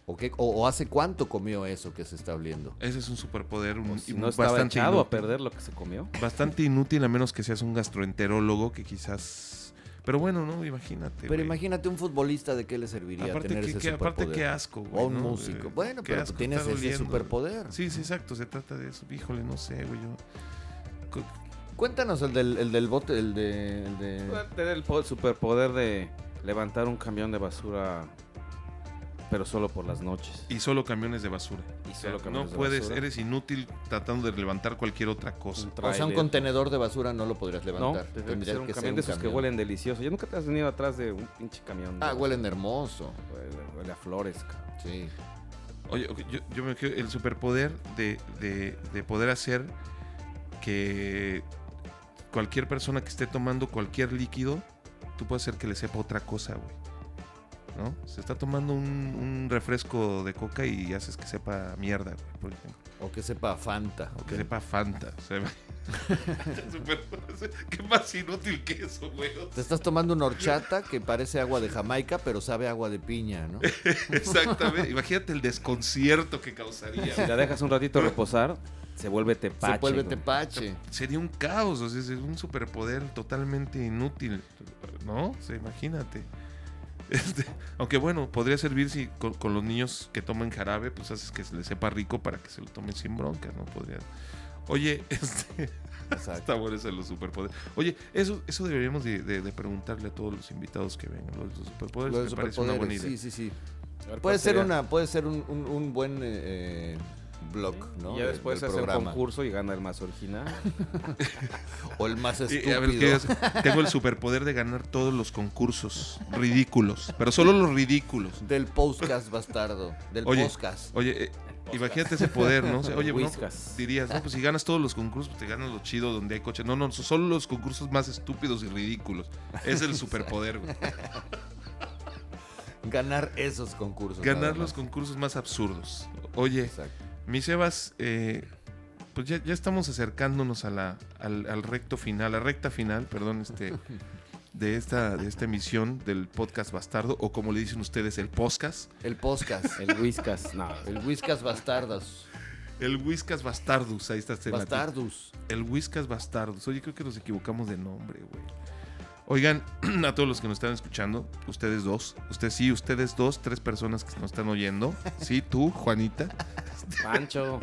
O, qué, o, o hace cuánto comió eso que se está oliendo. Ese es un superpoder un- si no estaba bastante echado a perder lo que se comió. Bastante inútil a menos que seas un gastroenterólogo que quizás... Pero bueno, no, imagínate. Pero imagínate un futbolista de qué le serviría Aparte, tener que, ese que- aparte superpoder. qué asco, güey. o un ¿no? músico. Eh, bueno, qué pero asco, tienes ese superpoder. Sí, sí, exacto, se trata de eso. Híjole, no sé, güey. Yo... Cuéntanos el del, el del bote, el de... El de... Tener el po- superpoder de levantar un camión de basura, pero solo por las noches. Y solo camiones de basura. Y O sea, solo no camiones de puedes, basura. eres inútil tratando de levantar cualquier otra cosa. O sea, un contenedor de basura no lo podrías No, levantar. tendría que ser un que camión de esos que huelen delicioso. ¿Ya nunca te has venido atrás de un pinche camión? de Ah, basura? huelen hermoso. Huele, huele a flores, cabrón. Sí. Oye, yo, yo me quedo el superpoder de, de, de poder hacer que cualquier persona que esté tomando cualquier líquido, tú puedes hacer que le sepa otra cosa, güey. ¿No? Se está tomando un, un refresco de coca y haces que sepa mierda, güey, por ejemplo. O que sepa Fanta. O que sepa Fanta. o sea, Superpoder, ¿Qué más inútil que eso, güey? Te estás tomando una horchata que parece agua de Jamaica, pero sabe agua de piña, ¿no? Exactamente. Imagínate el desconcierto que causaría. Si la dejas un ratito reposar, se vuelve tepache. Se vuelve güey. tepache. Sería un caos, o sea, es un superpoder totalmente inútil, ¿no? O sea, imagínate. Este, aunque bueno, podría servir si con, con los niños que toman jarabe, pues haces que se les sepa rico para que se lo tomen sin broncas, ¿no? Podría. Oye, este, está bueno ese de los superpoderes. Oye, eso, eso deberíamos de, de- de preguntarle a todos los invitados que vengan, los, los superpoderes, me parece una buena idea. sí, sí, sí. Ver, Puede ¿cuál ser, una, puede ser un, un- un buen eh, blog, ¿no? Y ya después hace un programa. concurso y gana el más original. O el más Y, estúpido. a ver, ¿qué es? tengo el superpoder de ganar todos los concursos ridículos, pero solo los ridículos. Del podcast bastardo. Del Oye, podcast. Oye, eh, imagínate ese poder, ¿no? O sea, oye, no, dirías, no, pues si ganas todos los concursos, pues te ganas lo chido donde hay coche. No, no, son solo los concursos más estúpidos y ridículos. Es el superpoder, güey. Ganar esos concursos. Ganar los concursos más absurdos. Oye, Exacto. Mi Sebas, eh, pues ya, ya estamos acercándonos a la, al, al recto final, a la recta final, perdón, este, de esta, de esta emisión del podcast bastardo, o como le dicen ustedes, el podcast. El podcast. El Whiskas. No. el Whiskas Bastardos. El Whiskas Bastardus, ahí está. la- Bastardus. El Whiskas Bastardos. Oye, creo que nos equivocamos de nombre, güey. Oigan, a todos los que nos están escuchando, ustedes dos, ustedes sí, ustedes dos, tres personas que nos están oyendo. Sí, tú, Juanita. Pancho.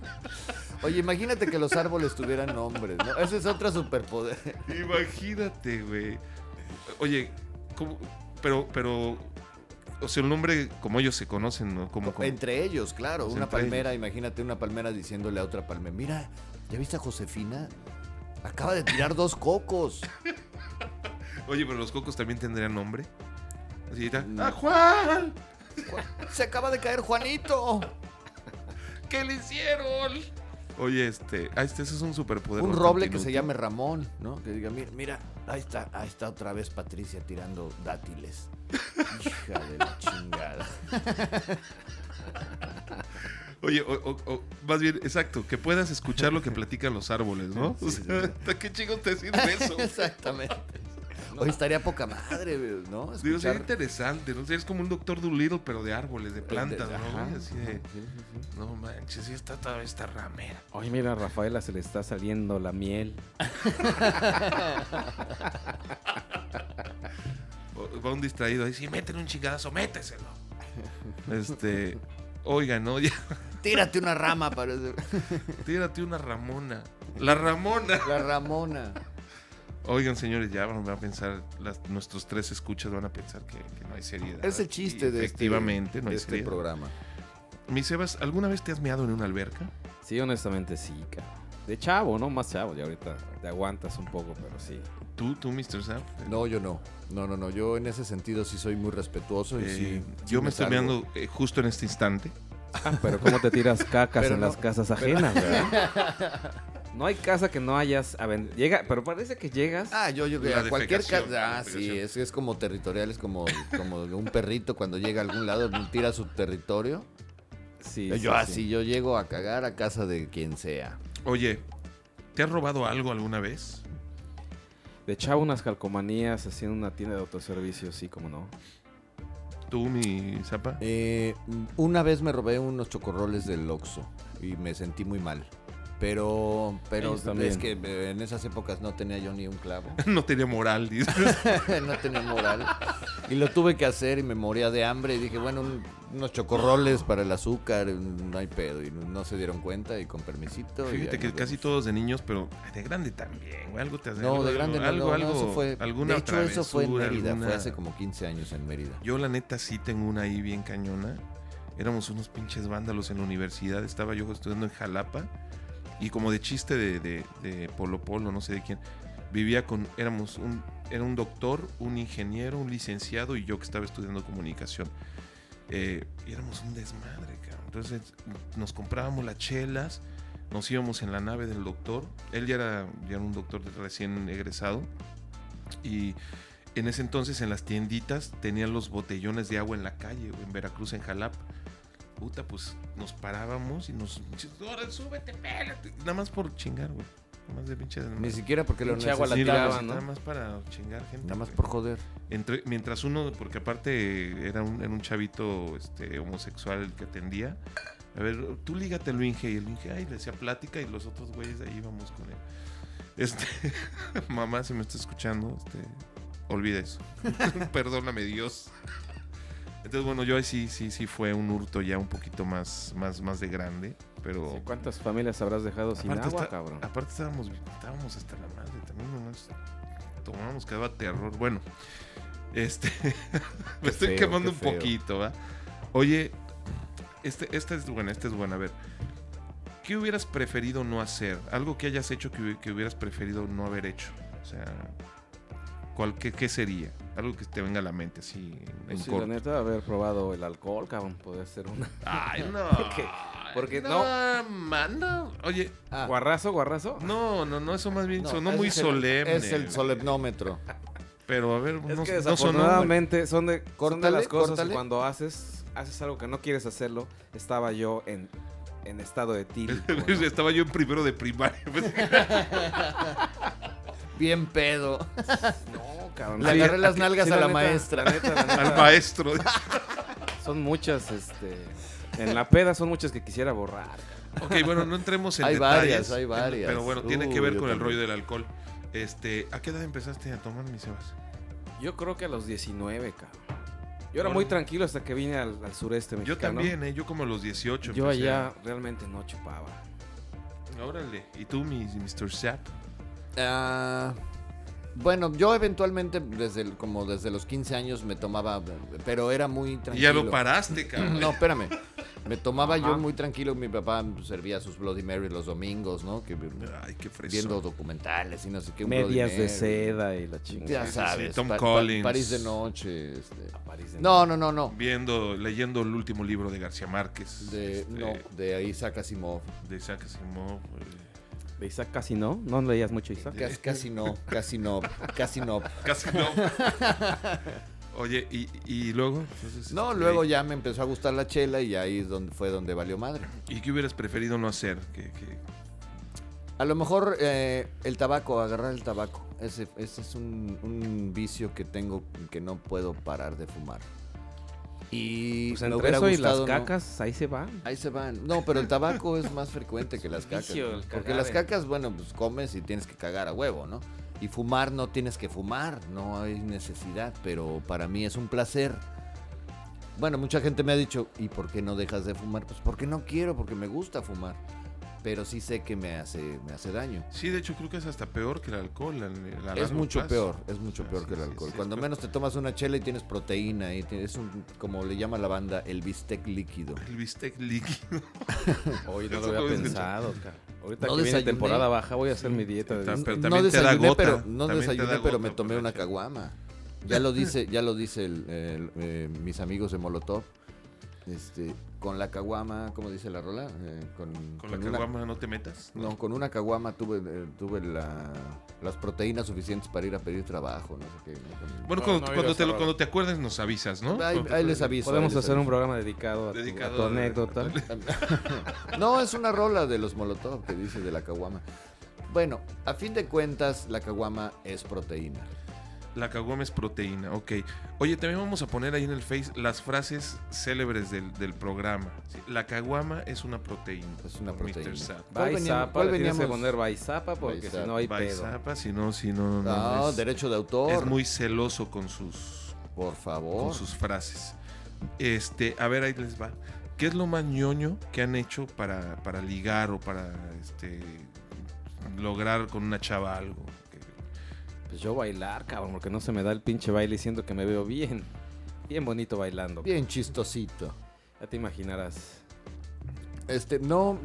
Oye, imagínate que los árboles tuvieran nombres, ¿no? Ese es otro superpoder. Imagínate, güey. Oye, ¿cómo? Pero, pero, o sea, el nombre como ellos se conocen, ¿no? Como, como- Entre ellos, claro. Pues una palmera, imagínate una palmera diciéndole a otra palmera, mira, ¿ya viste a Josefina? Acaba de tirar dos cocos. Oye, pero los cocos también tendrían nombre. Así está. No. ¡Ah, Juan! Se acaba de caer Juanito. ¿Qué le hicieron? Oye, este, ah, este ese es un superpoder. Un roble que se llame Ramón, ¿no? Que diga, mira, mira, ahí está, ahí está otra vez Patricia tirando dátiles. Hija de la chingada. Oye, o, o- o, más bien, exacto, que puedas escuchar lo que platican los árboles, ¿no? Sí, o sí, sea, ¿qué chingón te sirve eso? Exactamente. Hoy estaría poca madre, ¿no? Digo, sería Escuchar- interesante, ¿no? Es como un doctor Dolittle, pero de árboles, de plantas, de- ¿no? Así de, Sí, sí, sí. no manches, sí está toda esta ramera. Oye, mira, a Rafaela se le está saliendo la miel. Va un distraído ahí, sí, métele un chingadazo, méteselo. Este, oigan, ¿no? Ya, Tírate una rama, parece. tírate una Ramona. La Ramona. La Ramona. Oigan, señores, ya van a pensar, las- nuestros tres escuchas van a pensar que, que no hay seriedad. Es el chiste Y de Efectivamente, este, no de hay este seriedad. programa. Mi Sebas, ¿alguna vez te has meado en una alberca? Sí, honestamente sí, cabrón. De chavo, ¿no? Más chavo. Y ahorita te aguantas un poco, pero sí. ¿Tú, tú, Mr. Zap? No, yo no. No, no, no. Yo en ese sentido sí soy muy respetuoso y Eh, sí. sí yo me estoy salgo. meando eh, justo en este instante. Ah, pero ¿cómo te tiras cacas Pero en no- las casas ajenas, verdad? No hay casa que no hayas... Llega, pero parece que llegas... Ah, yo, yo, a cualquier casa. Ah, sí, es, es como territorial, es como, como un perrito cuando llega a algún lado, tira su territorio. sí, yo sí, así, sí. yo llego a cagar a casa de quien sea. Oye, ¿te has robado algo alguna vez? De chavo unas calcomanías haciendo una tienda de autoservicio, sí, como no. ¿Tú, mi Zapa? Eh, una vez me robé unos chocorroles del Oxxo y me sentí muy mal. Pero, pero es que eh, en esas épocas no tenía yo ni un clavo. no tenía moral, dices. no tenía moral. Y lo tuve que hacer y me moría de hambre. Y dije, bueno, un- unos chocorroles para el azúcar, no hay pedo. Y no se dieron cuenta y con permisito. Fíjate que casi vemos. todos de niños, pero de grande también, güey. Algo te hace No, algo, de grande no, algo, no, algo, no, eso fue. alguna de hecho, eso fue en Mérida. alguna- Fue hace como 15 años en Mérida. Yo, la neta, sí tengo una ahí bien cañona. Éramos unos pinches vándalos en la universidad. Estaba yo estudiando en Jalapa. Y como de chiste de, de, Polo Polo, no sé de quién. Vivía con. Éramos un. Era un doctor, un ingeniero, un licenciado y yo que estaba estudiando comunicación. Eh, y éramos un desmadre, cabrón. Entonces nos comprábamos las chelas, nos íbamos en la nave del doctor. Él ya era, ya era un doctor recién egresado. Y en ese entonces en las tienditas tenían los botellones de agua en la calle, en Veracruz, en Jalapa. Puta, pues nos parábamos y nos. Ahora súbete, pélate. Nada más por chingar, güey. Nada más de pinche. Ni siquiera porque lo necesitaba. nada, tiraban, más- ¿no? nada más para chingar gente. Nada más güey. por joder. Entre- mientras uno, porque aparte era un, era un chavito este, homosexual el que atendía. A ver, tú lígate al Inge. Y el Inge, ay, le decía plática y los otros güeyes ahí íbamos con él. Este, mamá, si me está escuchando, este, olvida eso. Perdóname, Dios. Entonces, bueno, yo ahí sí, sí, sí fue un hurto ya un poquito más, más, más de grande. Pero Sí, ¿Cuántas familias habrás dejado sin agua, está- cabrón? Aparte estábamos, estábamos hasta la madre, también nomás tomábamos que daba terror. Bueno, este me estoy feo, quemando un feo. poquito, ¿va? Oye, este, esta es buena, esta es buena. A ver, ¿qué hubieras preferido no hacer? Algo que hayas hecho que, que hubieras preferido no haber hecho. O sea, ¿cuál, qué, qué sería? Algo que te venga a la mente, así en Pues sí, corto. la neta, haber probado el alcohol, cabrón, podría ser una. Ay, no. Porque- porque no, no. Oye, Ah, ¿Guarrazo, guarrazo? no, no, no, eso más bien no, sonó muy el- solemne. Es el solemnómetro. Pero a ver, Es no, que no sonó. desafortunadamente son, de, son de Córtale, las cosas córtale. que cuando haces, haces algo que no quieres hacerlo, estaba yo en, en estado de. ¿no? Estaba yo en primero de primaria. Bien pedo. No, cabrón. Le Sí, agarré las nalgas a la neta, maestra. la neta, la neta, Al maestro. Son muchas, este... En la peda son muchas que quisiera borrar. ok, bueno, no entremos en Hay detalles. varias, hay varias. Pero bueno, tiene que Uh, ver yo con el rollo del alcohol. Este, ¿a qué edad empezaste a tomar mis Sebas? Yo creo que a los 19, cabrón. Yo era muy tranquilo hasta que vine al, al sureste Yo mexicano. también, ¿eh? Yo como a los 18. Yo empecé allá realmente no chupaba. Órale. ¿Y tú, mi Mr. Zap? Ah, bueno, yo eventualmente, desde el- como desde los 15 años, me tomaba, pero era muy Y tranquilo. ya lo paraste, cabrón. No, espérame. Me tomaba Ajá. yo muy tranquilo. Mi papá servía sus Bloody Mary los domingos, ¿no? Que, Ay, qué fresco. viendo documentales y no sé qué. un Medias Bloody de Mary. seda y la chingada. Ya sabes. sí, Tom Pa- Pa- Collins. París de noche. este. A París de No, no, no, no. Viendo, leyendo el último libro de García Márquez. De, este, no, de Isaac Asimov. De Isaac Asimov. ¿De Isaac casi no? ¿No leías mucho Isaac? Casi, casi no, casi no, casi no. Casi no. Oye, y, y luego. Entonces, No, este, luego ya me empezó a gustar la chela y ahí es donde, fue donde valió madre. ¿Y qué hubieras preferido no hacer? Que, que- A lo mejor eh, el tabaco, agarrar el tabaco. Ese, ese es un, un vicio que tengo que no puedo parar de fumar. Y Pues entre eso y las gustado, ¿no? cacas, ahí se van. Ahí se van. No, pero el tabaco es más frecuente que las cacas. Porque las cacas, bueno, pues comes y tienes que cagar a huevo, ¿no? Y fumar no tienes que fumar, no hay necesidad, pero para mí es un placer. Bueno, mucha gente me ha dicho, ¿y por qué no dejas de fumar? Pues porque no quiero, porque me gusta fumar. Pero sí sé que me hace, me hace daño. Sí, de hecho creo que es hasta peor que el alcohol. Es mucho plazo. peor, es mucho peor sí, que el alcohol. sí, Cuando es menos te tomas una chela y tienes proteína, y tienes un, como le llama la banda, el bistec líquido. El bistec líquido. Hoy no lo había pensado, cara. Ahorita No que viene temporada baja voy a hacer mi dieta. de Pero también no te da desayuné, gota, pero, no también te desayuné, da pero gota me tomé una caguama. Ya lo dice, ya lo dice el- el, eh, mis amigos de Molotov. Este, con la caguama, ¿cómo dice la rola? Eh, con, Con la caguama no te metas. No, con una caguama tuve, eh, tuve la- las proteínas suficientes para ir a pedir trabajo, no sé qué. ¿no? Con- Bueno, No, cuando, no, cuando te, lo- cuando te acuerdes nos avisas, ¿no? Ahí, les aviso. Podemos les hacer un programa dedicado a tu, Dedicado a tu a- anécdota. No, es una rola de los Molotov que dice de la caguama. Bueno, a fin de cuentas, la caguama es proteína. La caguama es proteína, ok. Oye, también vamos a poner ahí en el Face las frases célebres del, del programa. Sí, La caguama es una proteína. Es una por Mr. proteína. Sap. ¿Cuál veníamos- Baizapa, cuál le tienes que poner Baizapa porque Baizapa. si no hay pedo. Baizapa, si no, si no, no, no, No, es, derecho de autor. es muy celoso con sus, Por favor. con sus frases. Este, a ver, ahí les va. ¿Qué es lo más ñoño que han hecho para, para ligar o para este lograr con una chava algo? Pues yo bailar, cabrón, porque no se me da el pinche baile y siento que me veo bien. Bien bonito bailando. Bien chistosito. Ya te imaginarás. Este, no,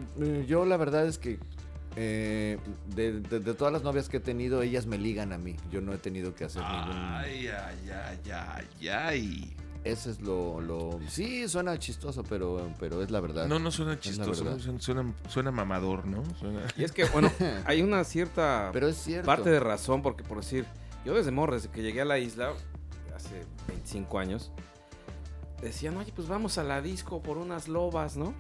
yo la verdad es que eh, de, de- de todas las novias que he tenido, ellas me ligan a mí. Yo no he tenido que hacer ningún... Ay, ay, ay, ay, Ese es lo, lo... Sí, suena chistoso, pero, pero es la verdad. No, no suena chistoso, suena, suena, suena mamador, ¿no? Suena- Y es que, bueno, hay una cierta Pero es cierto. parte de razón, porque por decir, yo desde morro, desde que llegué a la isla, hace 25 años, decían, oye, pues vamos a la disco por unas lobas, ¿no?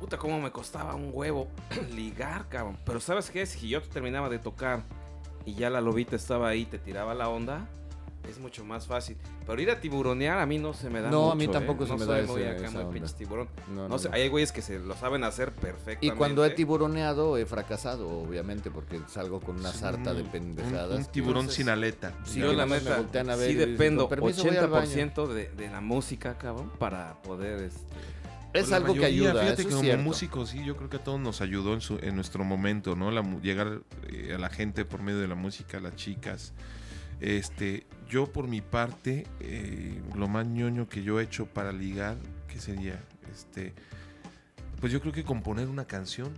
Puta, cómo me costaba un huevo ligar, cabrón. Pero ¿sabes qué? Si yo terminaba de tocar y ya la lobita estaba ahí, te tiraba la onda, es mucho más fácil. Pero ir a tiburonear a mí no se me da No, a mí tampoco ¿eh? se No me da muy ese- acá, esa muy onda. pinche tiburón. No, No, no, sé, no. hay güeyes que se lo saben hacer perfectamente. Y cuando he tiburoneado, he fracasado, obviamente, porque salgo con una sarta de pendejadas. Un, tiburón Entonces, sin aleta. Sí, yo la me neta voltean a ver sí dependo "Con permiso, voy al baño". 80% de, de la música, cabrón, para poder este Es Pues algo que ayuda, Fíjate eso que como cierto. músicos, sí, yo creo que a todos nos ayudó en, su, en nuestro momento, ¿no? La, mu- llegar eh, a la gente por medio de la música, a las chicas. Este, yo por mi parte, eh, lo más ñoño que yo he hecho para ligar, ¿qué sería? Este, pues yo creo que componer una canción,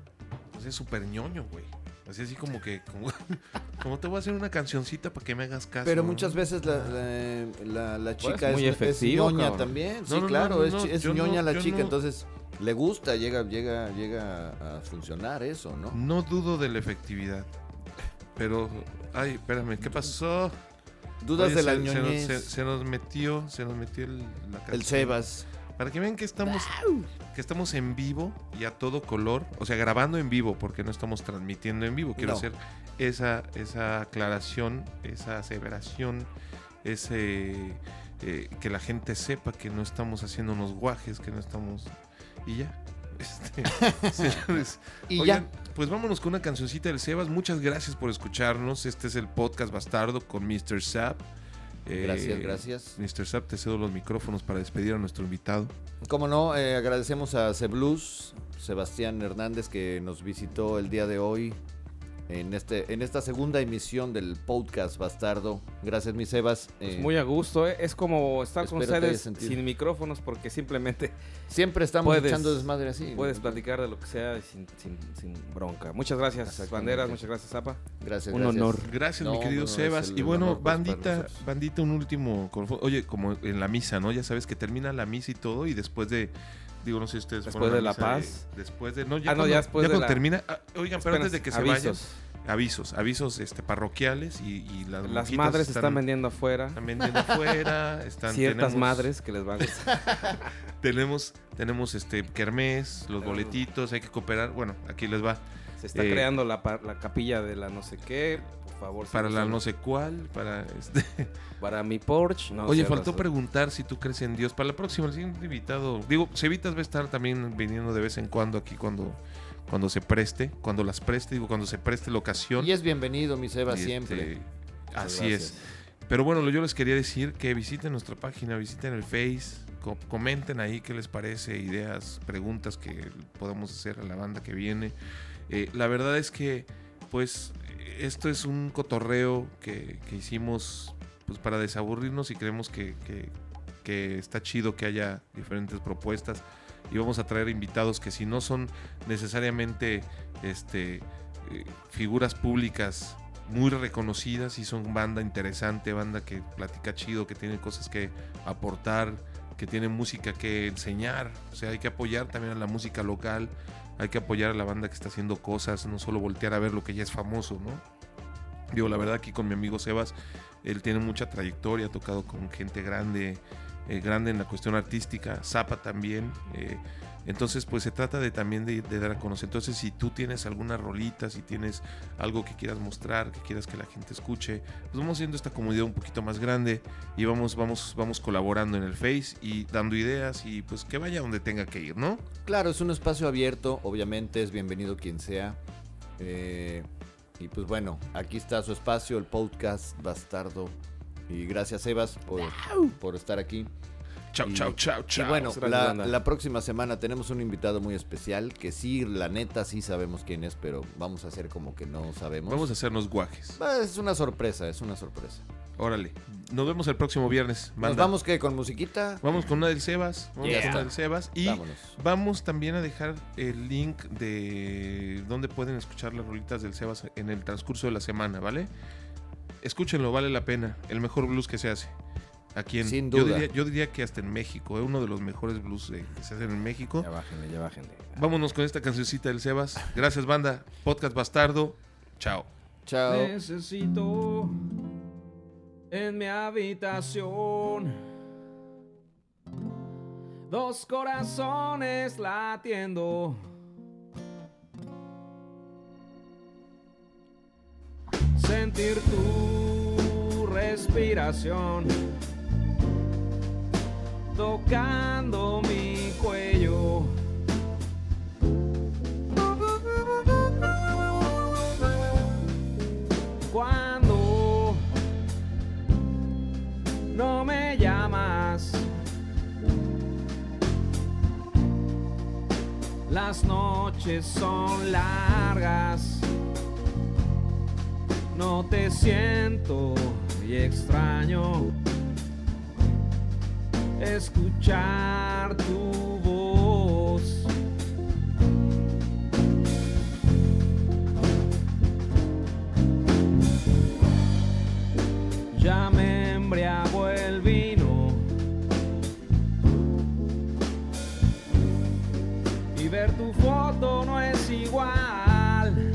pues es súper ñoño, güey. Así así como que, como, como te voy a hacer una cancioncita para que me hagas caso. Pero muchas veces la, la, la- la chica muy es, efectivo, es ñoña cabrón. también. Sí, No, no, no, claro, no, es, es ñoña la chica, no. entonces le gusta, llega, llega, llega a funcionar eso, ¿no? No dudo de la efectividad. Pero, ay, espérame, ¿qué pasó? Dudas Oye, de la se, se nos, ñoñez. se- se nos metió, se nos metió el, la el. Sebas. Para que vean que estamos, que estamos en vivo y a todo color, o sea, grabando en vivo, porque no estamos transmitiendo en vivo. Quiero No. hacer esa, esa aclaración, esa aseveración, ese eh, que la gente sepa que no estamos haciendo unos guajes, que no estamos. Y ya. Este, señores, Y Oigan, ya. pues vámonos con una cancioncita del Sebas. Muchas gracias por escucharnos. Este es el podcast Bastardo con Mr. Zap. Eh, Gracias, gracias. Mr. Zap, te cedo los micrófonos para despedir a nuestro invitado. Como no, eh, agradecemos a Blues, Sebastián Hernández, que nos visitó el día de hoy en, este, en esta segunda emisión del podcast Bastardo. Gracias, mi Sebas. pues, Eh, muy a gusto, ¿eh? Es como estar con ustedes sin micrófonos porque simplemente siempre estamos puedes- echando desmadre así. puedes platicar de lo que sea sin, sin, sin bronca. Muchas gracias. Banderas, muchas gracias, Zapa. Gracias, Un gracias. honor. Gracias, No, mi querido no, no, es Sebas. Y bueno, pues, bandita, bandita, un último. Oye, como en la misa, ¿no? Ya sabes que termina la misa y todo, y después de. Digo, no sé si ustedes Después de la paz. después de. No, ya Ah, no, ya después de cuando la- termina. ah, oigan, pero antes de que se vayan. Avisos. avisos, este, parroquiales y, y las, madres están, vendiendo afuera. están vendiendo afuera, están, Ciertas tenemos- madres que les van a. Tenemos, tenemos este kermés, los boletitos, hay que cooperar. Bueno, aquí les va. Se está Eh, creando la capilla de la no sé qué. Favor. Para la no sé cuál, para este. Para mi Porsche. No, Oye, faltó preguntar si tú crees en Dios. Para la próxima, el siguiente invitado. Digo, Cevitas va a estar también viniendo de vez en cuando aquí cuando, cuando se preste, cuando las preste, digo, cuando se preste la ocasión. Y es bienvenido, mi Seba, Y, siempre. este, Muchas así gracias. es. Pero bueno, lo- yo les quería decir que visiten nuestra página, visiten el Face, co- comenten ahí qué les parece, ideas, preguntas que podamos hacer a la banda que viene. Eh, la verdad es que, pues, esto es un cotorreo que, que hicimos pues, para desaburrirnos y creemos que, que- está chido que haya diferentes propuestas y vamos a traer invitados que si no son necesariamente este, eh, figuras públicas muy reconocidas y son banda interesante, banda que platica chido, que tiene cosas que aportar, que tiene música que enseñar. O sea, hay que apoyar también a la música local, hay que apoyar a la banda que está haciendo cosas, no solo voltear a ver lo que ya es famoso, ¿no? Digo, la verdad aquí con mi amigo Sebas, él tiene mucha trayectoria, ha tocado con gente grande, eh, grande en la cuestión artística, Zapa también. eh, entonces, pues se trata de también de, de dar a conocer. Entonces, si tú tienes alguna rolita, si tienes algo que quieras mostrar, que quieras que la gente escuche, pues vamos haciendo esta comunidad un poquito más grande y vamos, vamos, vamos colaborando en el Face y dando ideas y pues que vaya donde tenga que ir, ¿no? Claro, es un espacio abierto, obviamente es bienvenido quien sea. Eh, y pues bueno, aquí está su espacio, el podcast Bastardo. Y gracias, Sebas, por, por estar aquí. Chao, Y- chao, chao, Y bueno, la, próxima semana tenemos un invitado muy especial que sí, la neta, sí sabemos quién es, pero vamos a hacer como que no sabemos. Vamos a hacernos guajes. Es una sorpresa, es una sorpresa. Órale. Nos vemos el próximo viernes. ¿Nos vamos que con musiquita? Vamos con una del Sebas. Vamos Yeah. con una del Sebas. Y Vámonos. vamos también a dejar el link de donde pueden escuchar las rolitas del Sebas en el transcurso de la semana, ¿vale? Escúchenlo, vale la pena. El mejor blues que se hace. Aquí en, Sin Yo duda. diría, yo diría que hasta en México. Es uno de los mejores blues eh, que se hacen en México. Ya bájenle, ya bájenle. Vámonos con esta cancioncita del Sebas. Gracias, banda. Podcast Bastardo. Chao. Chao. Necesito en mi habitación dos corazones latiendo. Sentir tu respiración tocando mi cuello. Cuando no me llamas, las noches son largas. No te siento y extraño escuchar tu voz. Ya me embriagó el vino y ver tu foto no es igual.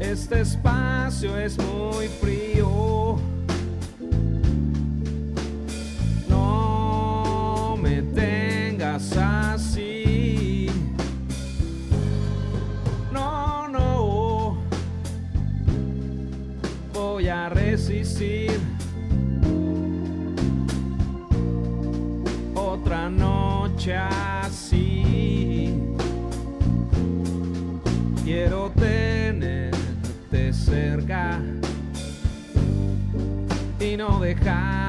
Este espacio es muy frío. Otra noche así. Quiero tenerte cerca y no dejarte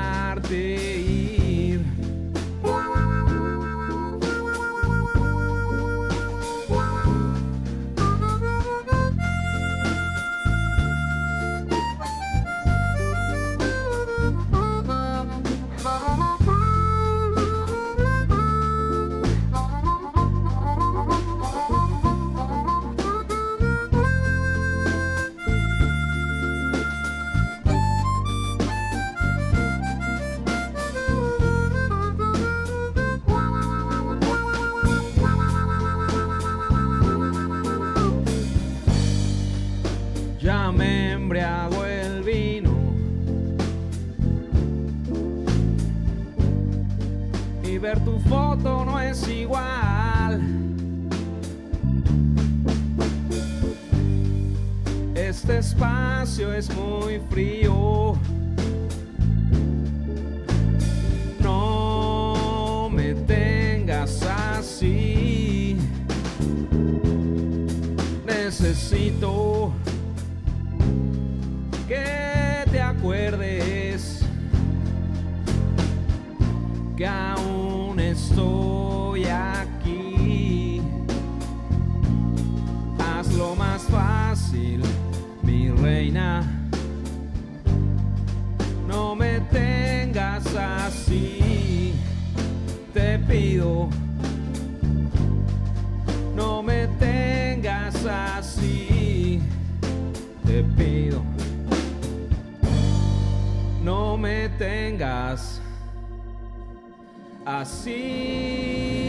Espacio es muy frío. No me tengas así. Necesito que te acuerdes que aún estoy aquí. Hazlo más fácil, reina. No me tengas así, te pido. No me tengas así, te pido. No me tengas así.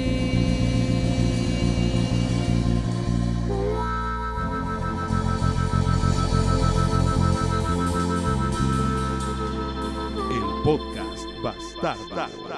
El podcast Bastardo.